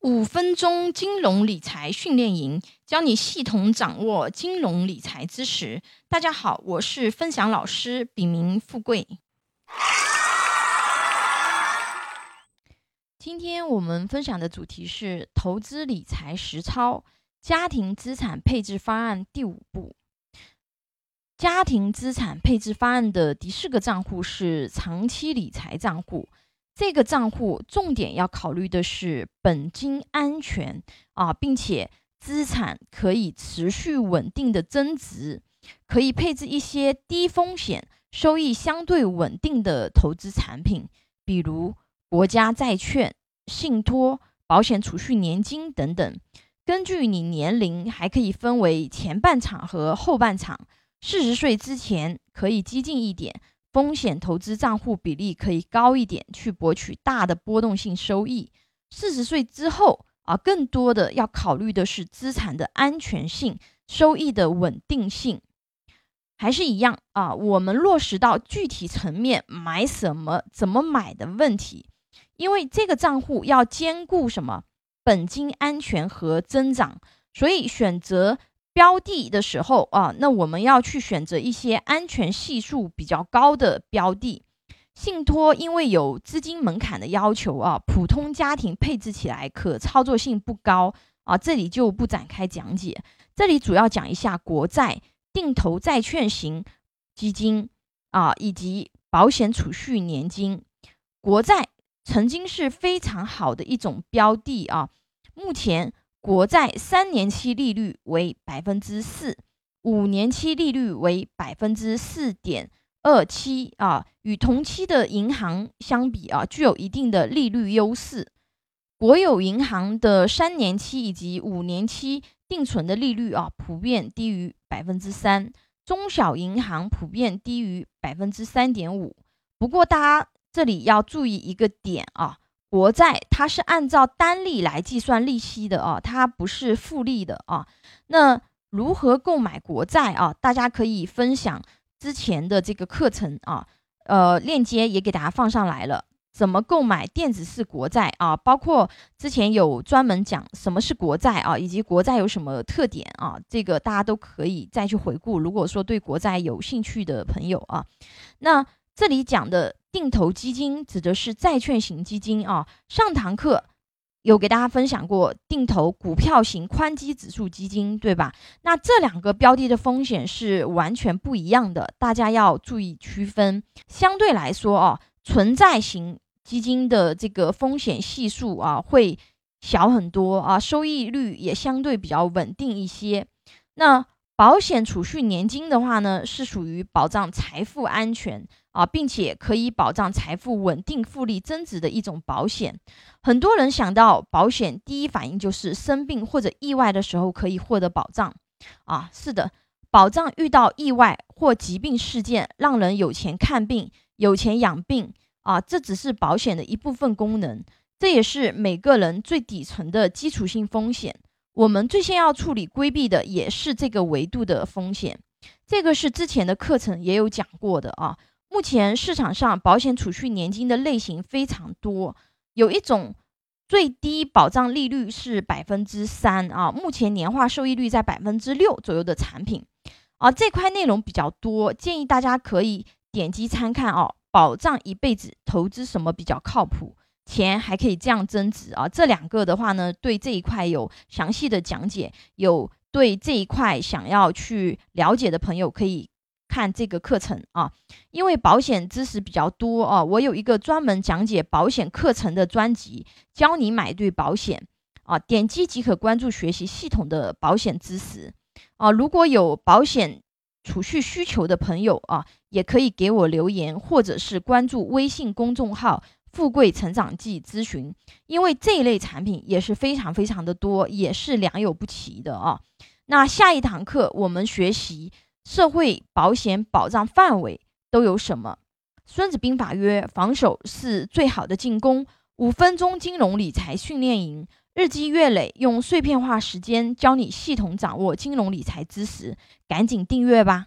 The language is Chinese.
五分钟金融理财训练营，教你系统掌握金融理财知识。大家好，我是分享老师，笔名富贵。今天我们分享的主题是投资理财实操家庭资产配置方案第五步。家庭资产配置方案的第四个账户是长期理财账户。这个账户重点要考虑的是本金安全啊，并且资产可以持续稳定的增值，可以配置一些低风险、收益相对稳定的投资产品，比如国家债券、信托、保险储蓄年金等等。根据你年龄，还可以分为前半场和后半场。四十岁之前可以激进一点。风险投资账户比例可以高一点，去博取大的波动性收益。四十岁之后啊，更多的要考虑的是资产的安全性、收益的稳定性。还是一样啊，我们落实到具体层面，买什么、怎么买的问题。因为这个账户要兼顾什么？本金安全和增长，所以选择。标的的时候啊，那我们要去选择一些安全系数比较高的标的。信托因为有资金门槛的要求啊，普通家庭配置起来可操作性不高啊，这里就不展开讲解。这里主要讲一下国债、定投债券型基金啊，以及保险储蓄年金。国债曾经是非常好的一种标的啊，目前。国债三年期利率为百分之四，五年期利率为百分之四点二七啊，与同期的银行相比啊，具有一定的利率优势。国有银行的三年期以及五年期定存的利率啊，普遍低于百分之三，中小银行普遍低于百分之三点五。不过，大家这里要注意一个点啊。国债它是按照单利来计算利息的啊，它不是复利的啊。那如何购买国债啊？大家可以分享之前的这个课程啊，呃，链接也给大家放上来了。怎么购买电子式国债啊？包括之前有专门讲什么是国债啊，以及国债有什么特点啊？这个大家都可以再去回顾。如果说对国债有兴趣的朋友啊，那这里讲的。定投基金指的是债券型基金啊。上堂课有给大家分享过定投股票型宽基指数基金，对吧？那这两个标的的风险是完全不一样的，大家要注意区分。相对来说啊，存在型基金的这个风险系数啊会小很多啊，收益率也相对比较稳定一些。那保险储蓄年金的话呢，是属于保障财富安全。啊，并且可以保障财富稳定、复利增值的一种保险。很多人想到保险，第一反应就是生病或者意外的时候可以获得保障。啊，是的，保障遇到意外或疾病事件，让人有钱看病、有钱养病。啊，这只是保险的一部分功能，这也是每个人最底层的基础性风险。我们最先要处理、规避的也是这个维度的风险。这个是之前的课程也有讲过的啊。目前市场上保险储蓄年金的类型非常多，有一种最低保障利率是百分之三啊，目前年化收益率在百分之六左右的产品，啊，这块内容比较多，建议大家可以点击参看哦。保障一辈子投资什么比较靠谱？钱还可以这样增值啊？这两个的话呢，对这一块有详细的讲解，有对这一块想要去了解的朋友可以。看这个课程啊，因为保险知识比较多啊，我有一个专门讲解保险课程的专辑，教你买对保险啊，点击即可关注学习系统的保险知识啊。如果有保险储蓄需求的朋友啊，也可以给我留言，或者是关注微信公众号“富贵成长记”咨询，因为这一类产品也是非常非常的多，也是良莠不齐的啊。那下一堂课我们学习。社会保险保障范围都有什么？孙子兵法曰：“防守是最好的进攻。”五分钟金融理财训练营，日积月累，用碎片化时间教你系统掌握金融理财知识，赶紧订阅吧！